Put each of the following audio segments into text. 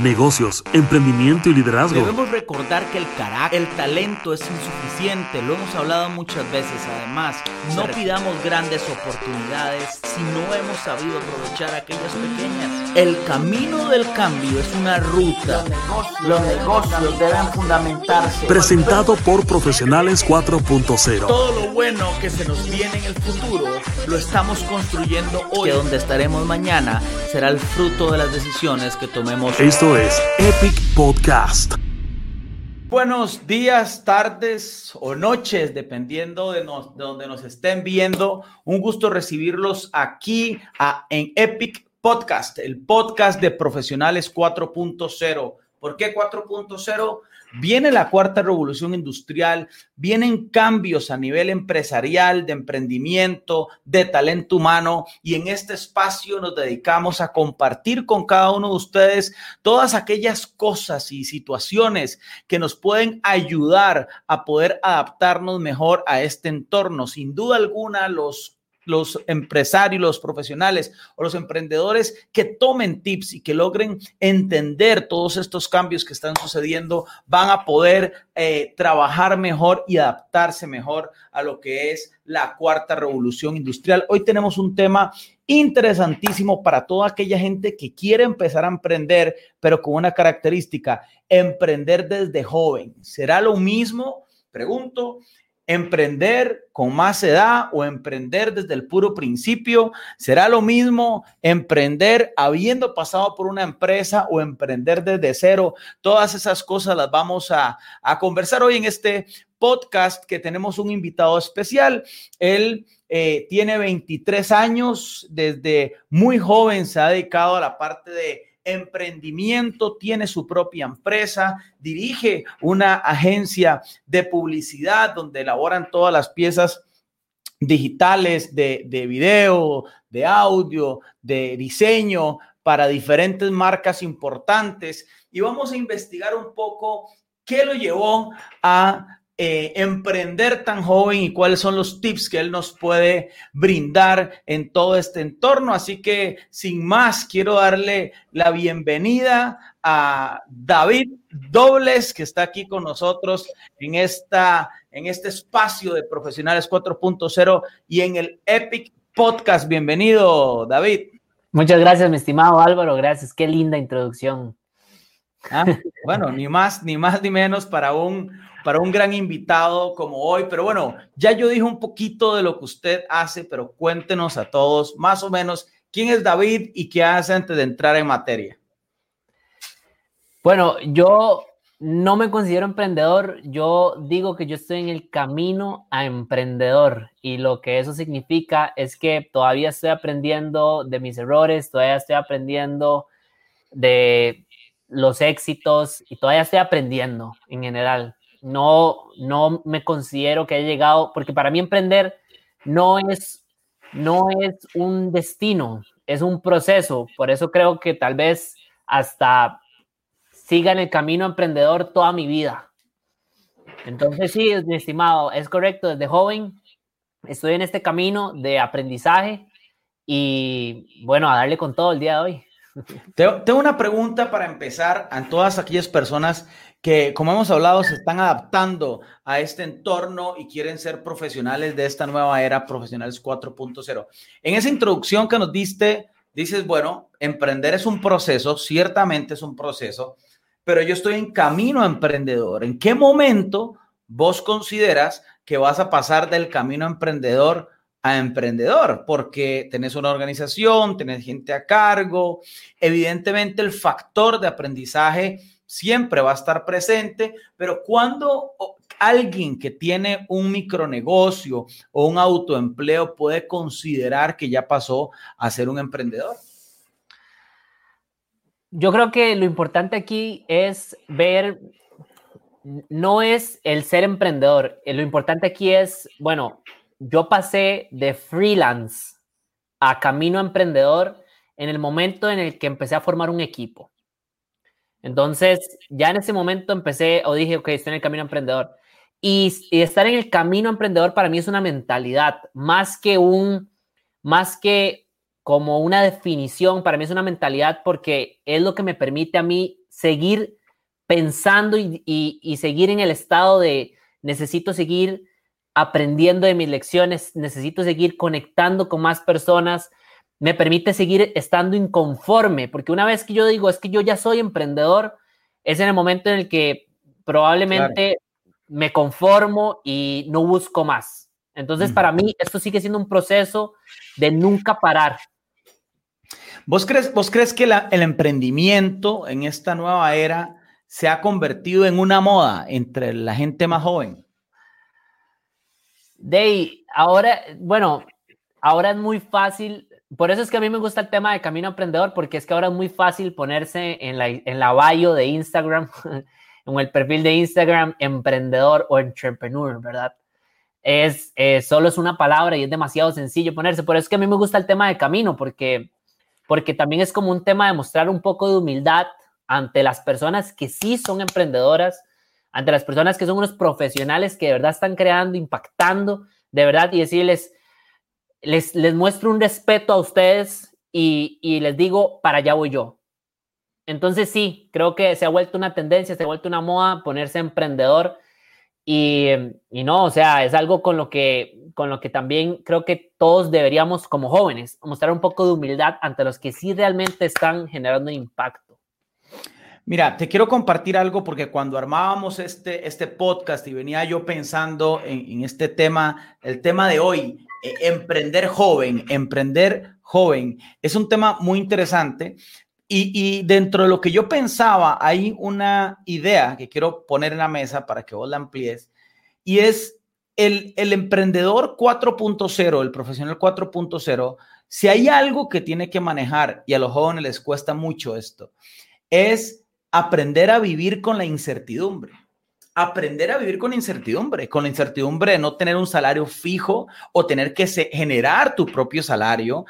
negocios, emprendimiento y liderazgo. Debemos recordar que el carácter, el talento es insuficiente, lo hemos hablado muchas veces. Además, no pidamos grandes oportunidades si no hemos sabido aprovechar aquellas pequeñas. El camino del cambio es una ruta. Los negocios, deben fundamentarse. Presentado por Profesionales 4.0. Todo lo bueno que se nos viene en el futuro lo estamos construyendo hoy. Que donde estaremos mañana será el fruto de las decisiones que tomemos. Esto es Epic Podcast. Buenos días, tardes o noches, dependiendo de, donde nos estén viendo. Un gusto recibirlos aquí en Epic Podcast, el podcast de Profesionales 4.0. ¿Por qué 4.0? Viene la cuarta revolución industrial, vienen cambios a nivel empresarial, de emprendimiento, de talento humano y en este espacio nos dedicamos a compartir con cada uno de ustedes todas aquellas cosas y situaciones que nos pueden ayudar a poder adaptarnos mejor a este entorno. Sin duda alguna, los los empresarios, los profesionales o los emprendedores que tomen tips y que logren entender todos estos cambios que están sucediendo, van a poder eh, trabajar mejor y adaptarse mejor a lo que es la cuarta revolución industrial. Hoy tenemos un tema interesantísimo para toda aquella gente que quiere empezar a emprender, pero con una característica, emprender desde joven. ¿Será lo mismo? Pregunto, emprender con más edad o emprender desde el puro principio. Será lo mismo emprender habiendo pasado por una empresa o emprender desde cero. Todas esas cosas las vamos a, conversar hoy en este podcast que tenemos un invitado especial. Él eh, tiene 23 años, desde muy joven se ha dedicado a la parte de emprendimiento, tiene su propia empresa, dirige una agencia de publicidad donde elaboran todas las piezas digitales de, de video, de audio, de diseño para diferentes marcas importantes. Y vamos a investigar un poco qué lo llevó a eh, emprender tan joven y cuáles son los tips que él nos puede brindar en todo este entorno. Así que sin más, quiero darle la bienvenida a David Dobles, que está aquí con nosotros en, esta, en este espacio de Profesionales 4.0 y en el Epic Podcast. Bienvenido, David. Muchas gracias, mi estimado Álvaro. Gracias. Qué linda introducción. Ah, bueno, ni más, ni más ni menos para un para un gran invitado como hoy. Pero bueno, ya yo dije un poquito de lo que usted hace, pero cuéntenos a todos más o menos quién es David y qué hace antes de entrar en materia. Bueno, yo no me considero emprendedor, yo digo que yo estoy en el camino a emprendedor y lo que eso significa es que todavía estoy aprendiendo de mis errores, todavía estoy aprendiendo de los éxitos y todavía estoy aprendiendo en general no, no me considero que haya llegado, porque para mí emprender no es, no es un destino, es un proceso. Por eso creo que tal vez hasta siga en el camino emprendedor toda mi vida. Entonces sí, mi estimado, es correcto, desde joven estoy en este camino de aprendizaje y bueno, a darle con todo el día de hoy. Tengo una pregunta para empezar a todas aquellas personas que, como hemos hablado, se están adaptando a este entorno y quieren ser profesionales de esta nueva era, profesionales 4.0. En esa introducción que nos diste, dices, bueno, emprender es un proceso, ciertamente es un proceso, pero yo estoy en camino emprendedor. ¿En qué momento vos consideras que vas a pasar del camino emprendedor emprendedor, porque tenés una organización, tenés gente a cargo, evidentemente el factor de aprendizaje siempre va a estar presente, pero cuando alguien que tiene un micronegocio o un autoempleo puede considerar que ya pasó a ser un emprendedor? Yo creo que lo importante aquí es ver, no es el ser emprendedor, lo importante aquí es, bueno, yo pasé de freelance a camino emprendedor en el momento en el que empecé a formar un equipo. Entonces, ya en ese momento empecé o dije, ok, estoy en el camino emprendedor. Y, estar en el camino emprendedor para mí es una mentalidad, más que un, más que como una definición, para mí es una mentalidad porque es lo que me permite a mí seguir pensando y, y seguir en el estado de necesito seguir aprendiendo de mis lecciones, necesito seguir conectando con más personas, me permite seguir estando inconforme, porque una vez que yo digo es que yo ya soy emprendedor, es en el momento en el que probablemente me conformo y no busco más. Entonces, para mí, esto sigue siendo un proceso de nunca parar. ¿Vos crees, vos crees que el emprendimiento en esta nueva era se ha convertido en una moda entre la gente más joven? De ahora, bueno, ahora es muy fácil por eso es que a mí me gusta el tema de Camino Emprendedor, porque es que ahora es muy fácil ponerse en la, en la bio de Instagram, en el perfil de Instagram, emprendedor o entrepreneur, ¿verdad? Es, eh, solo es una palabra y es demasiado sencillo ponerse. Por eso es que a mí me gusta el tema de Camino, porque, porque también es como un tema de mostrar un poco de humildad ante las personas que sí son emprendedoras, ante las personas que son unos profesionales que de verdad están creando, impactando, de verdad, y decirles, les, muestro un respeto a ustedes y, les digo, para allá voy yo. Entonces sí, creo que se ha vuelto una tendencia, se ha vuelto una moda ponerse emprendedor y, y, no, o sea, es algo con lo, que, con lo que también creo que todos deberíamos como jóvenes mostrar un poco de humildad ante los que sí realmente están generando impacto. Mira, te quiero compartir algo porque cuando armábamos este, este podcast y venía yo pensando en, en este tema, el tema de hoy, eh, emprender joven, emprender joven, es un tema muy interesante. Y, dentro de lo que yo pensaba, hay una idea que quiero poner en la mesa para que vos la amplíes, y es el, el emprendedor 4.0, el profesional 4.0, si hay algo que tiene que manejar, y a los jóvenes les cuesta mucho esto, es aprender a vivir con la incertidumbre. Aprender a vivir con incertidumbre, con la incertidumbre de no tener un salario fijo o tener que generar tu propio salario,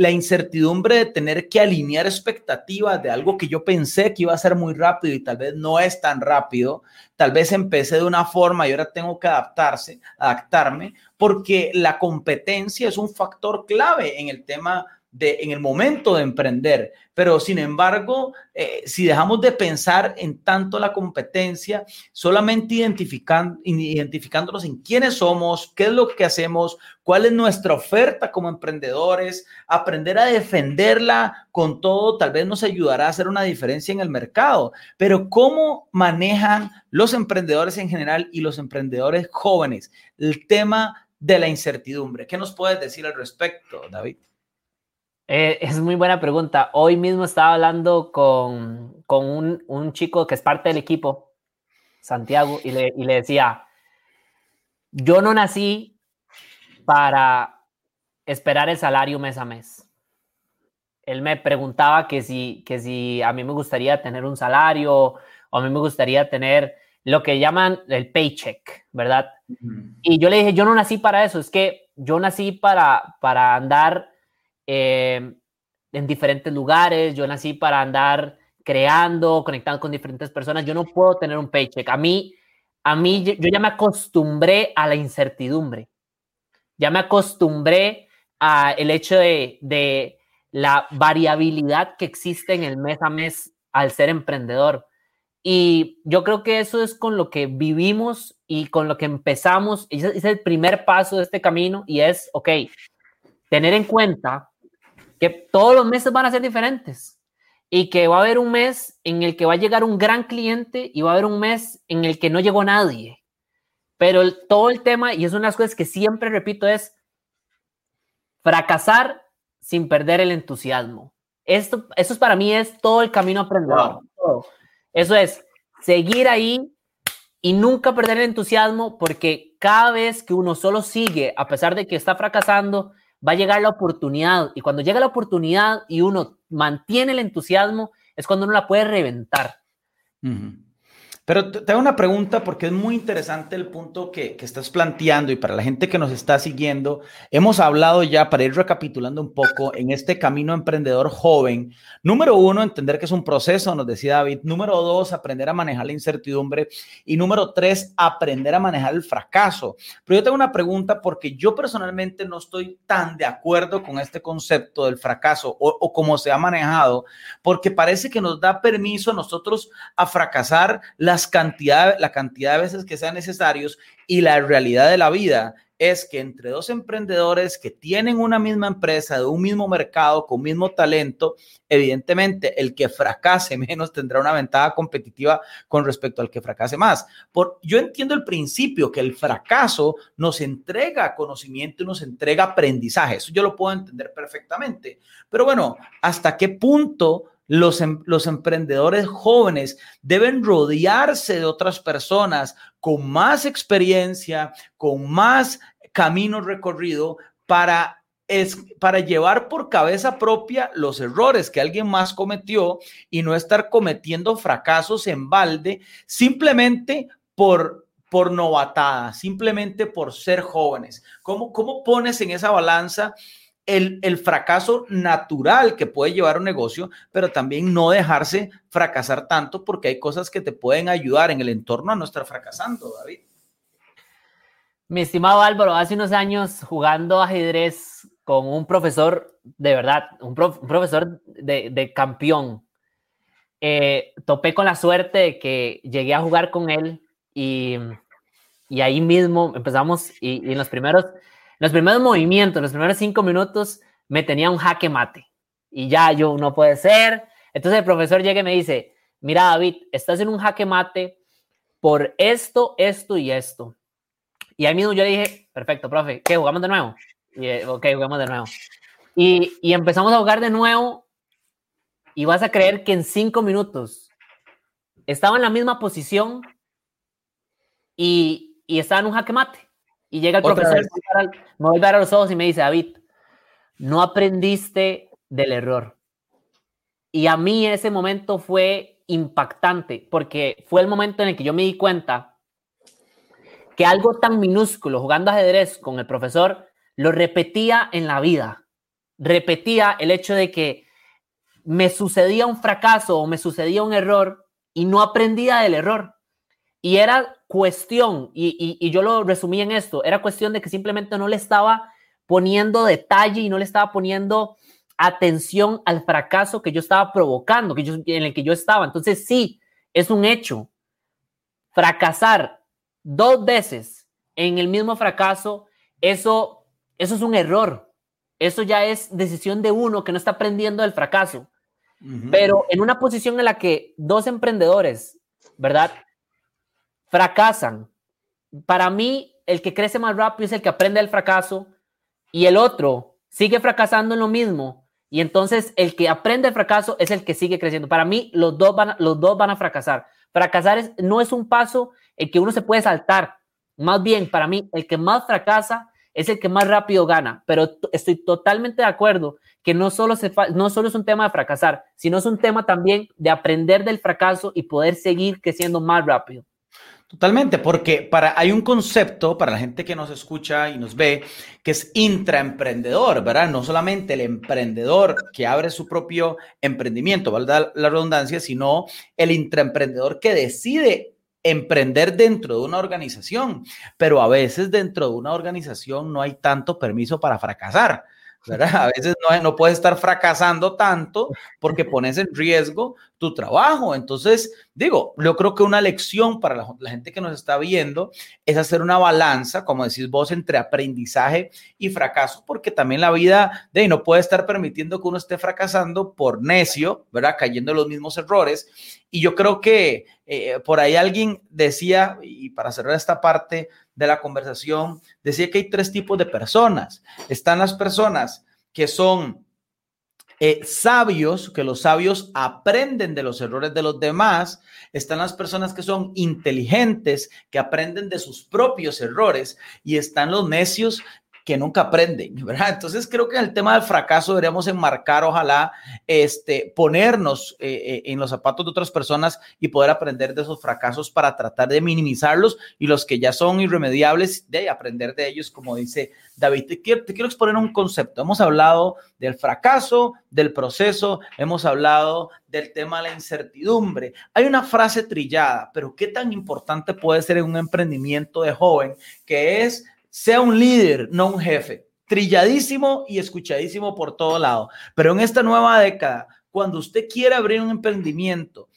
la incertidumbre de tener que alinear expectativas de algo que yo pensé que iba a ser muy rápido y tal vez no es tan rápido, tal vez empecé de una forma y ahora tengo que adaptarse, adaptarme, porque la competencia es un factor clave en el tema de, en el momento de emprender. Pero sin embargo, eh, si dejamos de pensar en tanto la competencia, solamente identificándonos en quiénes somos, qué es lo que hacemos, cuál es nuestra oferta como emprendedores, aprender a defenderla con todo, tal vez nos ayudará a hacer una diferencia en el mercado. Pero ¿cómo manejan los emprendedores en general y los emprendedores jóvenes el tema de la incertidumbre? ¿Qué nos puedes decir al respecto, David? Eh, es muy buena pregunta. Hoy mismo estaba hablando con, con un, un, chico que es parte del equipo, Santiago, y le, y le decía, yo no nací para esperar el salario mes a mes. Él me preguntaba que si, que si a mí me gustaría tener un salario o a mí me gustaría tener lo que llaman el paycheck, ¿verdad? Y yo le dije, yo no nací para eso, es que yo nací para, para andar eh, en diferentes lugares, yo nací para andar creando, conectando con diferentes personas, yo no puedo tener un paycheck. A mí, a mí, yo ya me acostumbré a la incertidumbre, ya me acostumbré a el hecho de, de la variabilidad que existe en el mes a mes al ser emprendedor. Y yo creo que eso es con lo que vivimos y con lo que empezamos. Es el primer paso de este camino y es, ok, tener en cuenta que todos los meses van a ser diferentes y que va a haber un mes en el que va a llegar un gran cliente y va a haber un mes en el que no llegó nadie. Pero todo el tema, y es una de las cosas que siempre repito, es fracasar sin perder el entusiasmo. Esto, eso es para mí es todo el camino aprendedor. Eso es seguir ahí y nunca perder el entusiasmo porque cada vez que uno solo sigue, a pesar de que está fracasando, va a llegar la oportunidad. Y cuando llega la oportunidad y uno mantiene el entusiasmo, es cuando uno la puede reventar. Pero te hago una pregunta porque es muy interesante el punto que, que, estás planteando y para la gente que nos está siguiendo, hemos hablado ya, para ir recapitulando un poco, en este camino emprendedor joven. Número uno, entender que es un proceso, nos decía David. Número dos, aprender a manejar la incertidumbre. Y número tres, aprender a manejar el fracaso. Pero yo tengo una pregunta porque yo personalmente no estoy tan de acuerdo con este concepto del fracaso o, o cómo se ha manejado, porque parece que nos da permiso a nosotros a fracasar las cantidad, la cantidad de veces que sean necesarios y la realidad de la vida es que entre dos emprendedores que tienen una misma empresa, de un mismo mercado, con mismo talento, evidentemente el que fracase menos tendrá una ventaja competitiva con respecto al que fracase más. Por, yo entiendo el principio que el fracaso nos entrega conocimiento y nos entrega aprendizaje. Eso yo lo puedo entender perfectamente. Pero bueno, ¿hasta qué punto los, em, los, emprendedores jóvenes deben rodearse de otras personas con más experiencia, con más camino recorrido para, es, para llevar por cabeza propia los errores que alguien más cometió y no estar cometiendo fracasos en balde simplemente por por novatada, simplemente por ser jóvenes. ¿Cómo, cómo pones en esa balanza el, fracaso natural que puede llevar un negocio, pero también no dejarse fracasar tanto porque hay cosas que te pueden ayudar en el entorno a no estar fracasando, David. Mi estimado Álvaro, hace unos años jugando ajedrez con un profesor, de verdad, un, profesor de, campeón, eh, topé con la suerte de que llegué a jugar con él y, ahí mismo empezamos y, y en los primeros los primeros movimientos, los primeros cinco minutos, me tenía un jaque mate. Y ya yo, no puede ser. Entonces el profesor llega y me dice, mira David, estás en un jaque mate por esto, esto y esto. Y ahí mismo yo dije, perfecto, profe, ¿qué? ¿Jugamos de nuevo? Y, eh, ok, jugamos de nuevo. Y, y empezamos a jugar de nuevo y vas a creer que en cinco minutos estaba en la misma posición y, y estaba en un jaque mate. Y llega el profesor, me vuelve a, a los ojos y me dice, David, no aprendiste del error. Y a mí ese momento fue impactante porque fue el momento en el que yo me di cuenta que algo tan minúsculo, jugando ajedrez con el profesor, lo repetía en la vida. Repetía el hecho de que me sucedía un fracaso o me sucedía un error y no aprendía del error. Y era cuestión, y, yo lo resumí en esto, era cuestión de que simplemente no le estaba poniendo detalle y no le estaba poniendo atención al fracaso que yo estaba provocando, que yo, en el que yo estaba. Entonces sí, es un hecho. Fracasar dos veces en el mismo fracaso, eso, eso es un error. Eso ya es decisión de uno que no está aprendiendo del fracaso. Pero en una posición en la que dos emprendedores, ¿verdad? Fracasan. Para mí, el que crece más rápido es el que aprende el fracaso y el otro sigue fracasando en lo mismo. Y entonces el que aprende el fracaso es el que sigue creciendo. Para mí, los dos van, los dos van a fracasar. Fracasar no es un paso el que uno se puede saltar. Más bien, para mí, el que más fracasa es el que más rápido gana. Pero estoy totalmente de acuerdo que no solo, se no solo es un tema de fracasar, sino es un tema también de aprender del fracaso y poder seguir creciendo más rápido. Totalmente, porque para, hay un concepto para la gente que nos escucha y nos ve que es intraemprendedor, ¿verdad? No solamente el emprendedor que abre su propio emprendimiento, ¿verdad? La redundancia, sino el intraemprendedor que decide emprender dentro de una organización, pero a veces dentro de una organización no hay tanto permiso para fracasar. ¿Verdad? A veces no, no puedes estar fracasando tanto porque pones en riesgo tu trabajo. Entonces, digo, yo creo que una lección para la, gente que nos está viendo es hacer una balanza, como decís vos, entre aprendizaje y fracaso, porque también la vida de no puede estar permitiendo que uno esté fracasando por necio, ¿verdad? Cayendo en los mismos errores. Y yo creo que eh, por ahí alguien decía, y para cerrar esta parte de la conversación, decía que hay tres tipos de personas. Están las personas que son eh, sabios, que los sabios aprenden de los errores de los demás, están las personas que son inteligentes, que aprenden de sus propios errores, y están los necios que nunca aprenden, ¿verdad? Entonces creo que en el tema del fracaso deberíamos enmarcar, ojalá, este, ponernos eh, eh, en los zapatos de otras personas y poder aprender de esos fracasos para tratar de minimizarlos y los que ya son irremediables, de aprender de ellos, como dice David. Te quiero, te exponer un concepto. Hemos hablado del fracaso, del proceso, hemos hablado del tema de la incertidumbre. Hay una frase trillada, pero ¿qué tan importante puede ser en un emprendimiento de joven que es sea un líder, no un jefe. Trilladísimo y escuchadísimo por todo lado. Pero en esta nueva década, cuando usted quiere abrir un emprendimiento,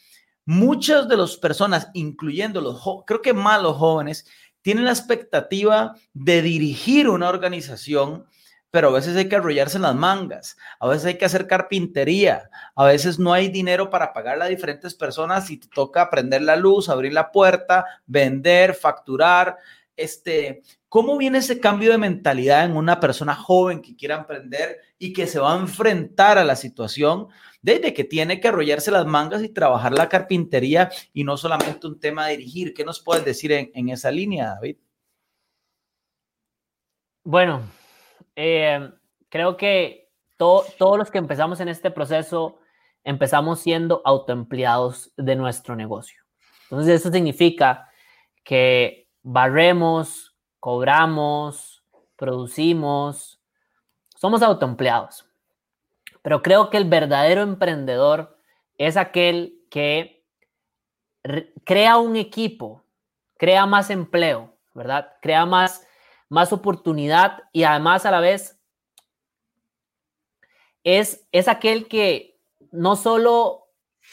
muchas de las personas, incluyendo los, creo que más los jóvenes, tienen la expectativa de dirigir una organización, pero a veces hay que arrollarse las mangas, a veces hay que hacer carpintería, a veces no hay dinero para pagarle a diferentes personas y toca prender la luz, abrir la puerta, vender, facturar. Este, ¿Cómo viene ese cambio de mentalidad en una persona joven que quiera emprender y que se va a enfrentar a la situación desde que tiene que arrollarse las mangas y trabajar la carpintería y no solamente un tema de dirigir? ¿Qué nos puedes decir en, esa línea, David? Bueno, eh, creo que todos los que empezamos en este proceso empezamos siendo autoempleados de nuestro negocio. Entonces eso significa que barremos, cobramos, producimos, somos autoempleados. Pero creo que el verdadero emprendedor es aquel que crea un equipo, crea más empleo, ¿verdad? Crea más, más oportunidad y además a la vez es, es aquel que no solo,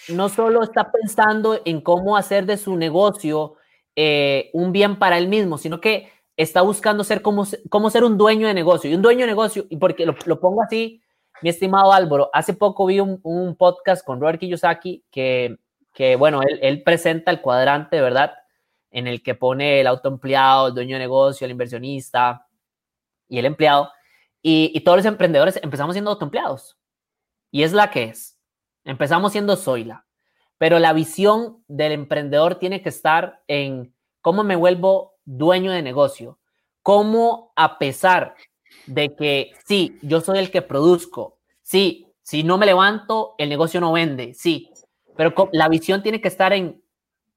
no solo está pensando en cómo hacer de su negocio eh, un bien para él mismo, sino que está buscando ser como, como ser un dueño de negocio. Y un dueño de negocio, y porque lo, pongo así, mi estimado Álvaro, hace poco vi un, un podcast con Robert Kiyosaki que, que bueno, él, él, presenta el cuadrante, ¿verdad? En el que pone el autoempleado, el dueño de negocio, el inversionista y el empleado. Y, y todos los emprendedores empezamos siendo autoempleados. Y es la que es. Empezamos siendo Zoila. Pero la visión del emprendedor tiene que estar en cómo me vuelvo dueño de negocio, cómo a pesar de que sí, yo soy el que produzco, sí, si no me levanto, el negocio no vende, sí, pero la visión tiene que estar en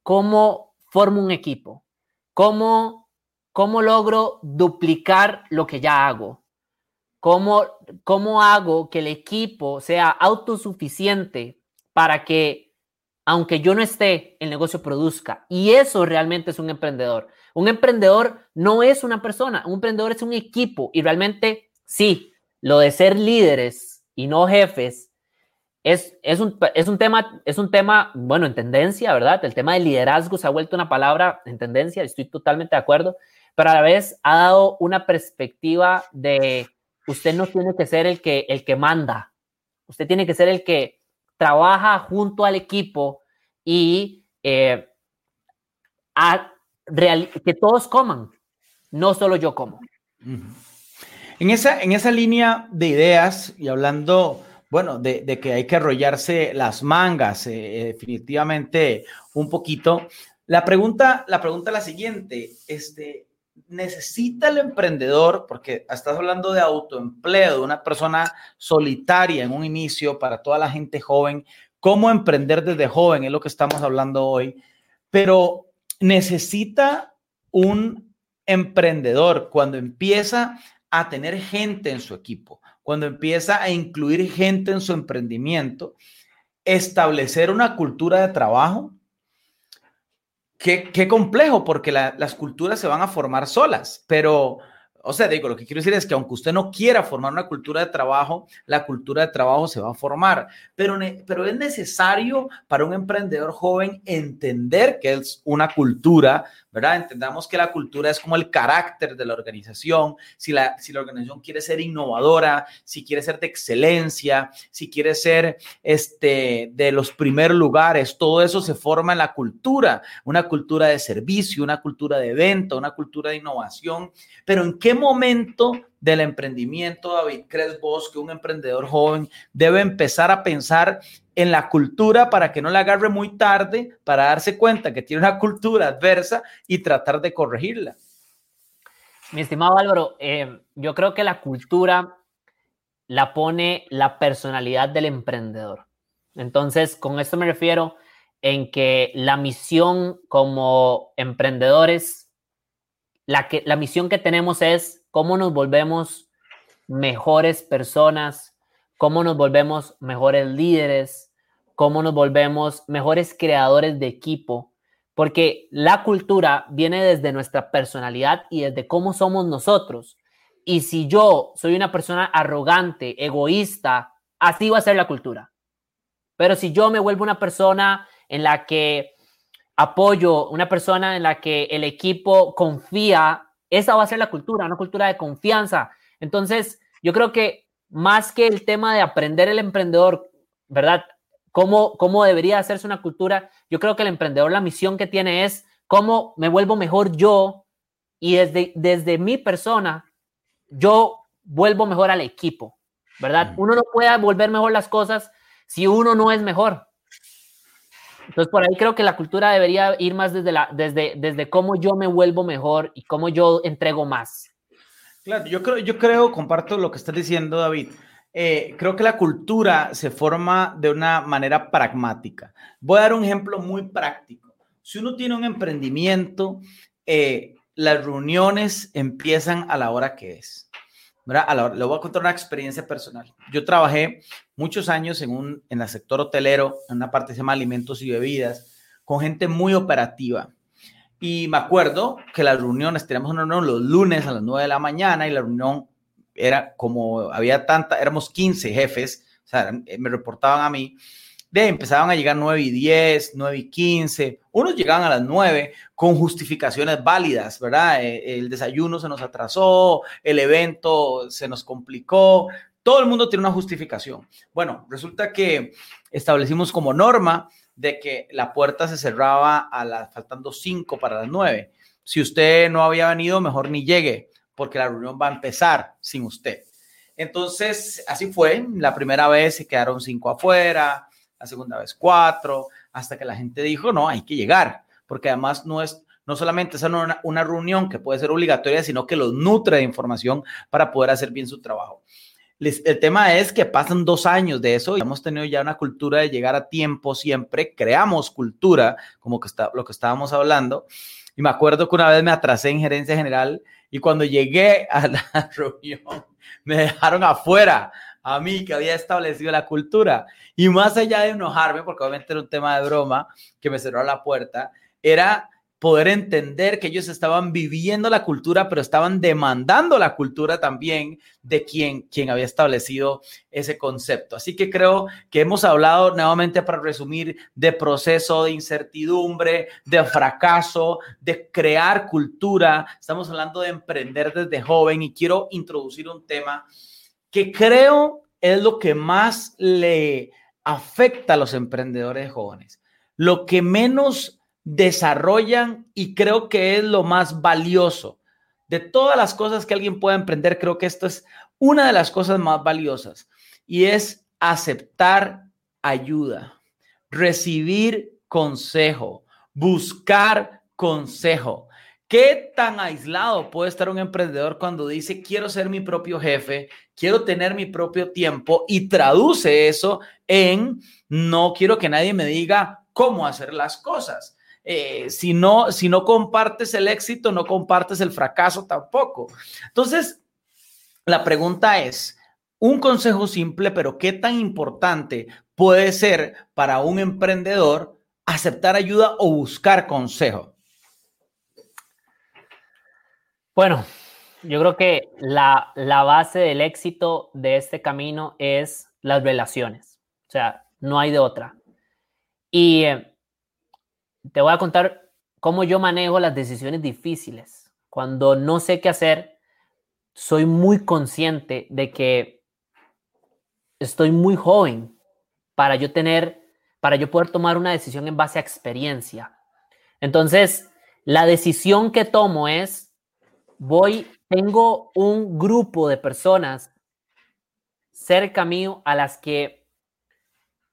cómo formo un equipo, cómo, cómo logro duplicar lo que ya hago, cómo, cómo hago que el equipo sea autosuficiente para que aunque yo no esté, el negocio produzca. Y eso realmente es un emprendedor. Un emprendedor no es una persona, un emprendedor es un equipo. Y realmente, sí, lo de ser líderes y no jefes es, es, un, es, un tema, es un tema, bueno, en tendencia, ¿verdad? El tema del liderazgo se ha vuelto una palabra en tendencia, estoy totalmente de acuerdo, pero a la vez ha dado una perspectiva de usted no tiene que ser el que, el que manda, usted tiene que ser el que trabaja junto al equipo y eh, que todos coman, no solo yo como. En esa, en esa línea de ideas y hablando, bueno, de, que hay que arrollarse las mangas, eh, definitivamente un poquito. La pregunta, la pregunta es la siguiente, este, necesita el emprendedor, porque estás hablando de autoempleo, de una persona solitaria en un inicio para toda la gente joven, cómo emprender desde joven es lo que estamos hablando hoy, pero necesita un emprendedor cuando empieza a tener gente en su equipo, cuando empieza a incluir gente en su emprendimiento, establecer una cultura de trabajo Qué, complejo, porque las culturas se van a formar solas, pero, o sea, digo, lo que quiero decir es que aunque usted no quiera formar una cultura de trabajo, la cultura de trabajo se va a formar, pero, pero es necesario para un emprendedor joven entender que es una cultura ¿verdad? Entendamos que la cultura es como el carácter de la organización, si la, si la organización quiere ser innovadora, si quiere ser de excelencia, si quiere ser este, de los primeros lugares, todo eso se forma en la cultura, una cultura de servicio, una cultura de venta, una cultura de innovación, pero ¿en qué momento del emprendimiento, David, crees vos que un emprendedor joven debe empezar a pensar en la cultura para que no le agarre muy tarde, para darse cuenta que tiene una cultura adversa y tratar de corregirla? Mi estimado Álvaro, eh, yo creo que la cultura la pone la personalidad del emprendedor. Entonces, con esto me refiero en que la misión como emprendedores, la, que, la misión que tenemos es cómo nos volvemos mejores personas, cómo nos volvemos mejores líderes, cómo nos volvemos mejores creadores de equipo, porque la cultura viene desde nuestra personalidad y desde cómo somos nosotros. Y si yo soy una persona arrogante, egoísta, así va a ser la cultura. Pero si yo me vuelvo una persona en la que apoyo, una persona en la que el equipo confía, esa va a ser la cultura, una cultura de confianza. Entonces, yo creo que más que el tema de aprender el emprendedor, ¿verdad? cómo, cómo debería hacerse una cultura. Yo creo que el emprendedor la misión que tiene es cómo me vuelvo mejor yo y desde, desde mi persona, yo vuelvo mejor al equipo, ¿verdad? Mm. Uno no puede volver mejor las cosas si uno no es mejor. Entonces, por ahí creo que la cultura debería ir más desde, la, desde, desde cómo yo me vuelvo mejor y cómo yo entrego más. Claro, yo creo, yo creo, comparto lo que estás diciendo, David. Eh, creo que la cultura se forma de una manera pragmática. Voy a dar un ejemplo muy práctico. Si uno tiene un emprendimiento, eh, las reuniones empiezan a la hora que es. ¿Verdad? le voy a contar una experiencia personal. Yo trabajé muchos años en, un, en el sector hotelero, en una parte que se llama alimentos y bebidas, con gente muy operativa. Y me acuerdo que las reuniones, teníamos una reunión los lunes a las 9 de la mañana y la reunión era como había tanta, éramos 15 jefes, o sea, eh, me reportaban a mí, de empezaban a llegar 9 y 10, 9 y 15, unos llegaban a las 9 con justificaciones válidas, ¿verdad? Eh, el desayuno se nos atrasó, el evento se nos complicó, todo el mundo tiene una justificación. Bueno, resulta que establecimos como norma de que la puerta se cerraba a las faltando 5 para las 9. Si usted no había venido, mejor ni llegue porque la reunión va a empezar sin usted. Entonces, así fue. La primera vez se quedaron cinco afuera, la segunda vez cuatro, hasta que la gente dijo, no, hay que llegar, porque además no es, no solamente es una, una reunión que puede ser obligatoria, sino que los nutre de información para poder hacer bien su trabajo. el tema es que pasan dos años de eso y hemos tenido ya una cultura de llegar a tiempo siempre, creamos cultura, como que está, lo que estábamos hablando. Y me acuerdo que una vez me atrasé en gerencia general y cuando llegué a la reunión, me dejaron afuera a mí que había establecido la cultura. Y más allá de enojarme, porque obviamente era un tema de broma que me cerró la puerta, era poder entender que ellos estaban viviendo la cultura, pero estaban demandando la cultura también de quien, quien había establecido ese concepto. Así que creo que hemos hablado nuevamente para resumir de proceso de incertidumbre, de fracaso, de crear cultura. Estamos hablando de emprender desde joven y quiero introducir un tema que creo es lo que más le afecta a los emprendedores jóvenes. Lo que menos desarrollan y creo que es lo más valioso. De todas las cosas que alguien puede emprender, creo que esto es una de las cosas más valiosas y es aceptar ayuda, recibir consejo, buscar consejo. ¿Qué tan aislado puede estar un emprendedor cuando dice quiero ser mi propio jefe, quiero tener mi propio tiempo y traduce eso en no quiero que nadie me diga cómo hacer las cosas? Eh, si, no, si no compartes el éxito, no compartes el fracaso tampoco. Entonces, la pregunta es, un consejo simple, pero ¿qué tan importante puede ser para un emprendedor aceptar ayuda o buscar consejo? Bueno, yo creo que la, la, base del éxito de este camino es las relaciones. O sea, no hay de otra. Y eh, te voy a contar cómo yo manejo las decisiones difíciles. Cuando no sé qué hacer, soy muy consciente de que estoy muy joven para yo tener, para yo poder tomar una decisión en base a experiencia. Entonces, la decisión que tomo es, voy, tengo un grupo de personas cerca mío a las que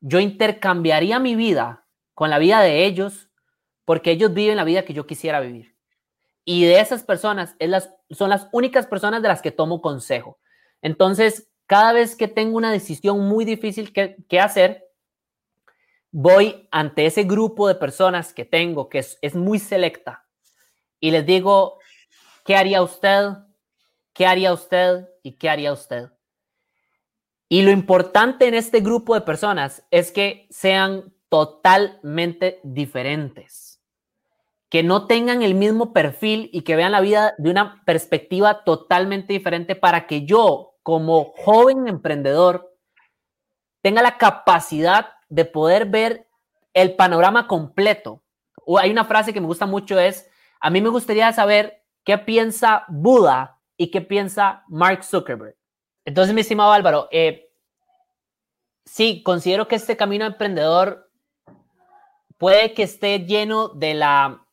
yo intercambiaría mi vida con la vida de ellos porque ellos viven la vida que yo quisiera vivir. y de esas personas es las, son las únicas personas de las que tomo consejo. Entonces, cada vez que tengo una decisión muy difícil que, que hacer, voy ante ese grupo de personas que tengo, que es, es muy selecta, y les digo, ¿qué haría usted? ¿Qué haría usted? ¿Y qué haría usted? Y lo importante en este grupo de personas es que sean totalmente diferentes, que no tengan el mismo perfil y que vean la vida de una perspectiva totalmente diferente para que yo, como joven emprendedor, tenga la capacidad de poder ver el panorama completo. O hay una frase que me gusta mucho es, a mí me gustaría saber qué piensa Buda y qué piensa Mark Zuckerberg. Entonces, mi estimado Álvaro, eh, sí, considero que este camino emprendedor puede que esté lleno de la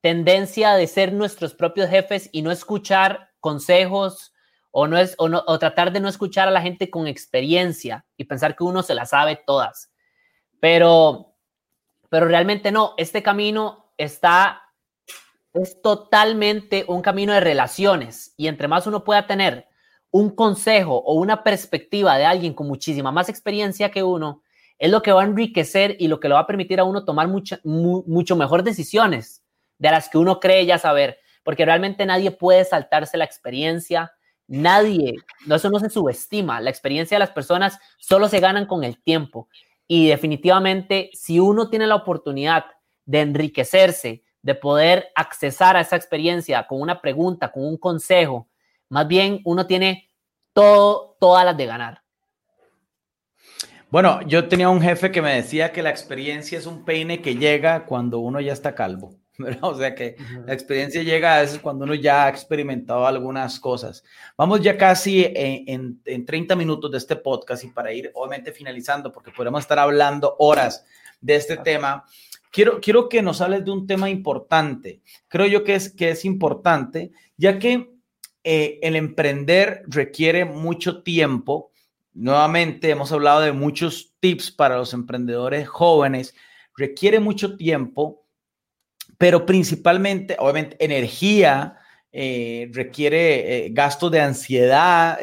tendencia de ser nuestros propios jefes y no escuchar consejos o, no es, o, tratar de no escuchar a la gente con experiencia y pensar que uno se la sabe todas. Pero, pero realmente no, este camino está, es totalmente un camino de relaciones. Y entre más uno pueda tener un consejo o una perspectiva de alguien con muchísima más experiencia que uno, es lo que va a enriquecer y lo que le va a permitir a uno tomar mucha, mucho mejor decisiones de las que uno cree ya saber, porque realmente nadie puede saltarse la experiencia, nadie, eso no se subestima, la experiencia de las personas solo se ganan con el tiempo. Y definitivamente si uno tiene la oportunidad de enriquecerse, de poder accesar a esa experiencia con una pregunta, con un consejo, más bien, uno tiene todo, todas las de ganar. Bueno, yo tenía un jefe que me decía que la experiencia es un peine que llega cuando uno ya está calvo. ¿verdad? O sea que la experiencia llega a veces cuando uno ya ha experimentado algunas cosas. Vamos ya casi en, en, 30 minutos de este podcast y para ir obviamente finalizando, porque podemos estar hablando horas de este tema. Quiero, quiero que nos hables de un tema importante. Creo yo que es, que es importante, ya que eh, el emprender requiere mucho tiempo. Nuevamente, hemos hablado de muchos tips para los emprendedores jóvenes. Requiere mucho tiempo, pero principalmente, obviamente, energía, eh, requiere eh, de ansiedad,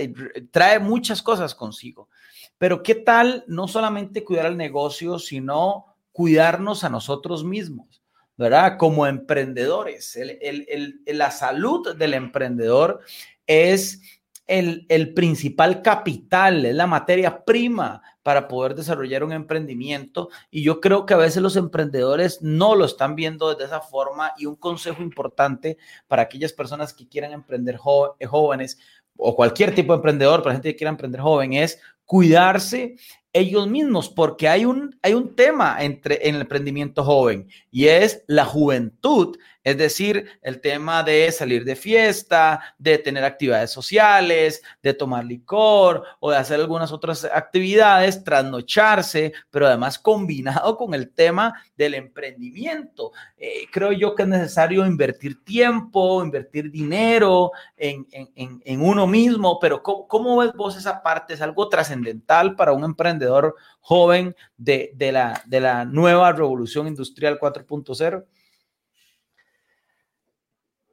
trae muchas cosas consigo. Pero ¿qué tal no solamente cuidar el negocio, sino cuidarnos a nosotros mismos? ¿verdad? Como emprendedores. la salud del emprendedor es el, principal capital, es la materia prima para poder desarrollar un emprendimiento. Y yo creo que a veces los emprendedores no lo están viendo de esa forma. Y un consejo importante para aquellas personas que quieran emprender jóvenes o cualquier tipo de emprendedor, para gente que quiera emprender joven, es cuidarse ellos mismos, porque hay un, hay un tema entre, en el emprendimiento joven y es la juventud es decir, el tema de salir de fiesta, de tener actividades sociales, de tomar licor o de hacer algunas otras actividades, trasnocharse, pero además combinado con el tema del emprendimiento. Eh, creo yo que es necesario invertir tiempo, invertir dinero en, uno mismo, pero ¿cómo, ves vos esa parte? ¿Es algo trascendental para un emprendedor joven de, la, de la nueva revolución industrial 4.0?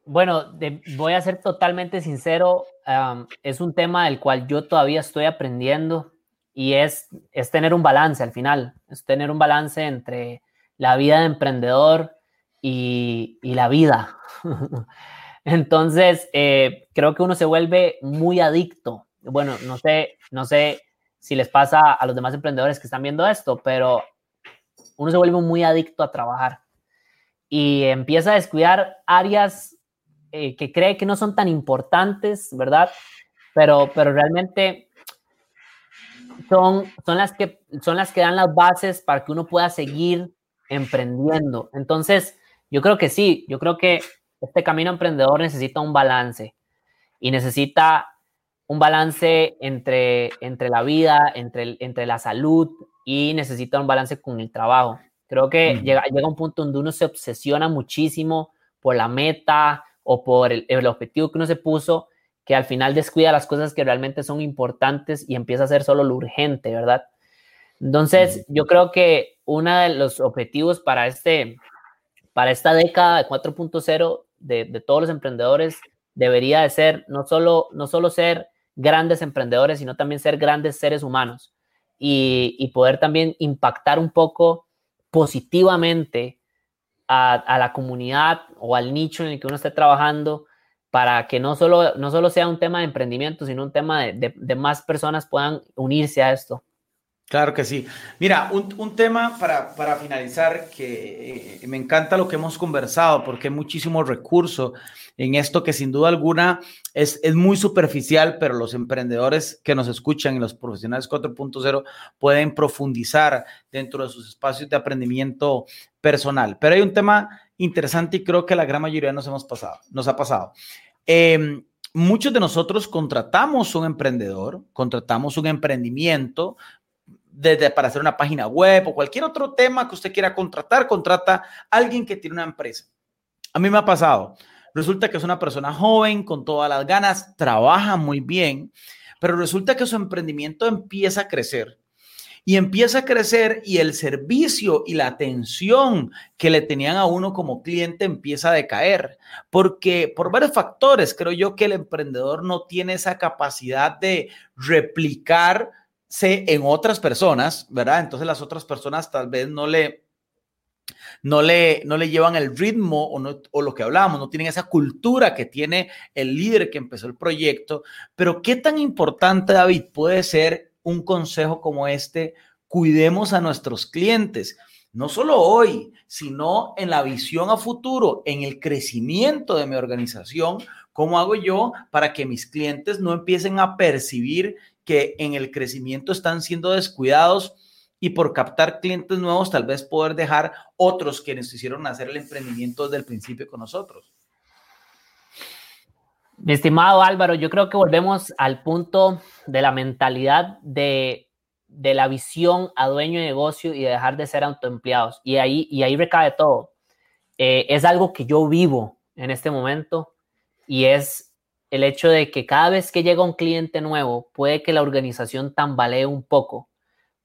Bueno, voy a ser totalmente sincero, es un tema del cual yo todavía estoy aprendiendo y es, es tener un balance al final, es tener un balance entre la vida de emprendedor y, y la vida. Entonces, eh, creo que uno se vuelve muy adicto. Bueno, no sé, no sé si les pasa a los demás emprendedores que están viendo esto, pero uno se vuelve muy adicto a trabajar y empieza a descuidar áreas eh, que cree que no son tan importantes, ¿verdad? Pero, pero realmente son, son, las que, son las que dan las bases para que uno pueda seguir emprendiendo. Entonces, yo creo que sí, yo creo que este camino emprendedor necesita un balance y necesita un balance entre, entre la vida, entre, entre la salud y necesita un balance con el trabajo. Creo que llega, llega un punto donde uno se obsesiona muchísimo por la meta, o por el, objetivo que uno se puso, que al final descuida las cosas que realmente son importantes y empieza a hacer solo lo urgente, ¿verdad? Entonces, yo creo que uno de los objetivos para, este, para esta década de 4.0, de, de, todos los emprendedores debería de ser no solo, no solo ser grandes emprendedores, sino también ser grandes seres humanos y, y poder también impactar un poco positivamente a, la comunidad o al nicho en el que uno esté trabajando para que no solo, no solo sea un tema de emprendimiento, sino un tema de, de, de más personas puedan unirse a esto. Claro que sí. Mira, un, un tema para, para, finalizar que eh, me encanta lo que hemos conversado porque hay muchísimos recursos en esto que sin duda alguna es, es muy superficial, pero los emprendedores que nos escuchan y los profesionales 4.0 pueden profundizar dentro de sus espacios de aprendimiento personal. Pero hay un tema interesante y creo que la gran mayoría nos hemos pasado, nos ha pasado. Eh, muchos de nosotros contratamos un emprendedor, contratamos un emprendimiento, desde para hacer una página web o cualquier otro tema que usted quiera contratar, contrata a alguien que tiene una empresa. A mí me ha pasado. Resulta que es una persona joven, con todas las ganas, trabaja muy bien, pero resulta que su emprendimiento empieza a crecer. Y empieza a crecer y el servicio y la atención que le tenían a uno como cliente empieza a decaer. Porque por varios factores, creo yo que el emprendedor no tiene esa capacidad de replicar en otras personas, ¿verdad? Entonces las otras personas tal vez no le, no le, no le llevan el ritmo o, lo que hablamos, no tienen esa cultura que tiene el líder que empezó el proyecto. Pero qué tan importante, David, puede ser un consejo como este, cuidemos a nuestros clientes. No solo hoy, sino en la visión a futuro, en el crecimiento de mi organización, ¿Cómo hago yo para que mis clientes no empiecen a percibir que en el crecimiento están siendo descuidados y por captar clientes nuevos tal vez poder dejar otros quienes hicieron hacer el emprendimiento desde el principio con nosotros. Mi estimado Álvaro, yo creo que volvemos al punto de la mentalidad de, de la visión a dueño de negocio y de dejar de ser autoempleados. Y ahí, y ahí recae todo. Eh, es algo que yo vivo en este momento y es el hecho de que cada vez que llega un cliente nuevo, puede que la organización tambalee un poco,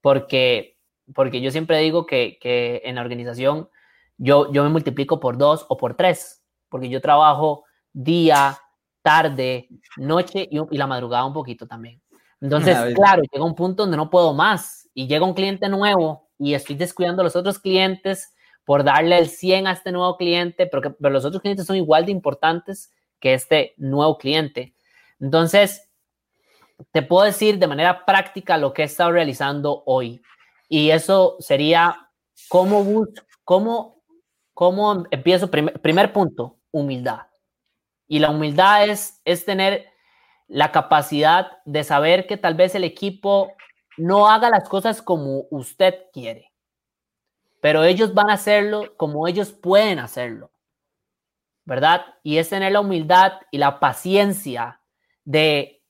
porque, porque yo siempre digo que, que en la organización yo, yo me multiplico por dos o por tres, porque yo trabajo día, tarde, noche y, y la madrugada un poquito también. Entonces, claro, llega un punto donde no puedo más y llega un cliente nuevo y estoy descuidando a los otros clientes por darle el 100 a este nuevo cliente, pero, que, pero los otros clientes son igual de importantes que este nuevo cliente. Entonces, te puedo decir de manera práctica lo que he estado realizando hoy. Y eso sería cómo, cómo, cómo empiezo. Primer, punto, humildad. Y la humildad es, es tener la capacidad de saber que tal vez el equipo no haga las cosas como usted quiere, pero ellos van a hacerlo como ellos pueden hacerlo. ¿Verdad? Y es tener la humildad y la paciencia de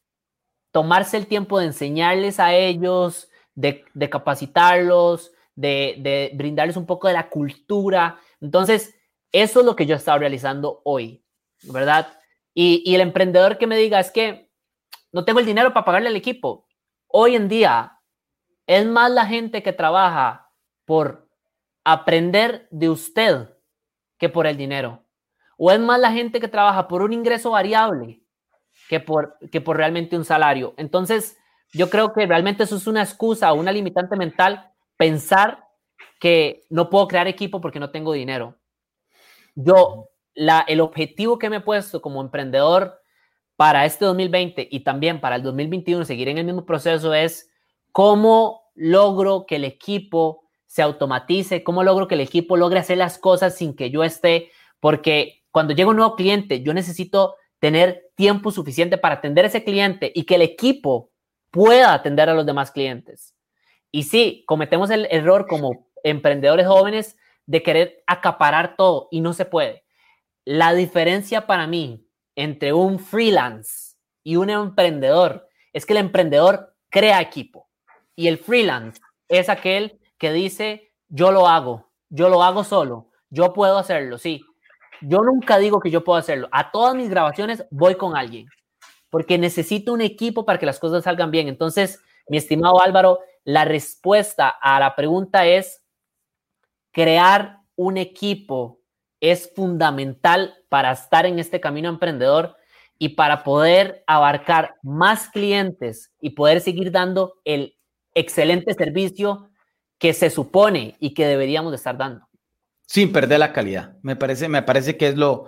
tomarse el tiempo de enseñarles a ellos, de, capacitarlos, de, brindarles un poco de la cultura. Entonces, eso es lo que yo he realizando hoy, ¿verdad? Y, y el emprendedor que me diga es que no tengo el dinero para pagarle al equipo. Hoy en día es más la gente que trabaja por aprender de usted que por el dinero. ¿O es más la gente que trabaja por un ingreso variable que por, que por realmente un salario? Entonces, yo creo que realmente eso es una excusa una limitante mental pensar que no puedo crear equipo porque no tengo dinero. Yo, la, el objetivo que me he puesto como emprendedor para este 2020 y también para el 2021, seguir en el mismo proceso, es cómo logro que el equipo se automatice, cómo logro que el equipo logre hacer las cosas sin que yo esté, porque cuando llega un nuevo cliente, yo necesito tener tiempo suficiente para atender a ese cliente y que el equipo pueda atender a los demás clientes. Y sí, cometemos el error como emprendedores jóvenes de querer acaparar todo y no se puede. La diferencia para mí entre un freelance y un emprendedor es que el emprendedor crea equipo y el freelance es aquel que dice, yo lo hago, yo lo hago solo, yo puedo hacerlo, sí, yo nunca digo que yo puedo hacerlo. A todas mis grabaciones voy con alguien, porque necesito un equipo para que las cosas salgan bien. Entonces, mi estimado Álvaro, la respuesta a la pregunta es crear un equipo es fundamental para estar en este camino emprendedor y para poder abarcar más clientes y poder seguir dando el excelente servicio que se supone y que deberíamos de estar dando. Sin perder la calidad. Me parece, me parece que es lo,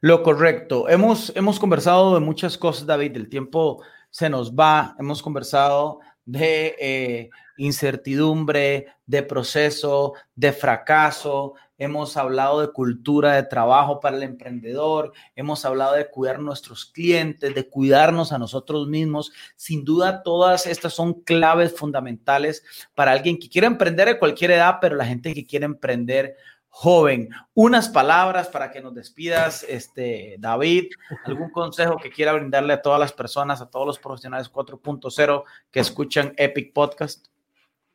lo correcto. Hemos, hemos conversado de muchas cosas, David. El tiempo se nos va. Hemos conversado de eh, incertidumbre, de proceso, de fracaso, hemos hablado de cultura de trabajo para el emprendedor, hemos hablado de cuidar nuestros clientes, de cuidarnos a nosotros mismos. Sin duda, todas estas son claves fundamentales para alguien que quiere emprender de cualquier edad, pero la gente que quiere emprender joven. Unas palabras para que nos despidas, este, David, algún consejo que quiera brindarle a todas las personas, a todos los profesionales 4.0 que escuchan Epic Podcast.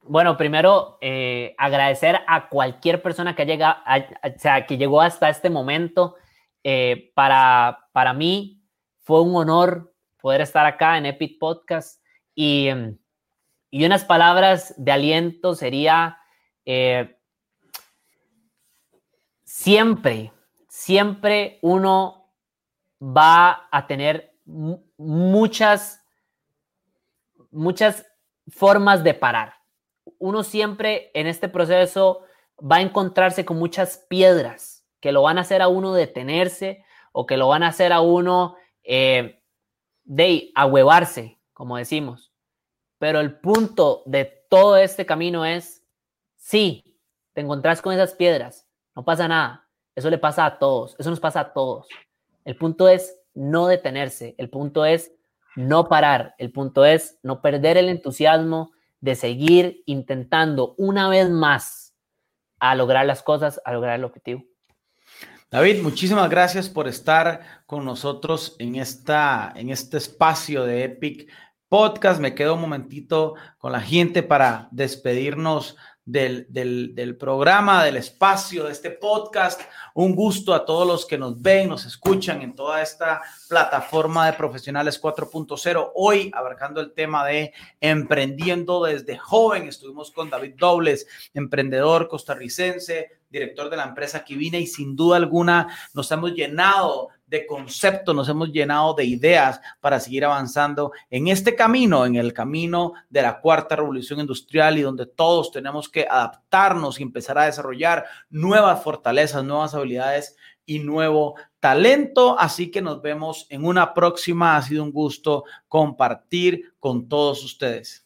Bueno, primero eh, agradecer a cualquier persona que, llega, o sea, que llegó hasta este momento. Eh, para, para mí fue un honor poder estar acá en Epic Podcast y, y unas palabras de aliento sería eh, siempre, siempre uno va a tener muchas, muchas formas de parar uno siempre en este proceso va a encontrarse con muchas piedras que lo van a hacer a uno detenerse o que lo van a hacer a uno eh, de ahuevarse, como decimos. Pero el punto de todo este camino es, sí, te encontrás con esas piedras, no pasa nada. Eso le pasa a todos, eso nos pasa a todos. El punto es no detenerse, el punto es no parar, el punto es no perder el entusiasmo, de seguir intentando una vez más a lograr las cosas, a lograr el objetivo. David, muchísimas gracias por estar con nosotros en, esta, en este espacio de Epic Podcast. Me quedo un momentito con la gente para despedirnos del, del, programa, del espacio, de este podcast. Un gusto a todos los que nos ven, nos escuchan en toda esta plataforma de Profesionales 4.0. Hoy abarcando el tema de emprendiendo desde joven. Estuvimos con David Dobles, emprendedor costarricense, director de la empresa Kivina y sin duda alguna nos hemos llenado de nos hemos llenado de ideas para seguir avanzando en este camino, en el camino de la cuarta revolución industrial y donde todos tenemos que adaptarnos y empezar a desarrollar nuevas fortalezas, nuevas habilidades y nuevo talento. Así que nos vemos en una próxima. Ha sido un gusto compartir con todos ustedes.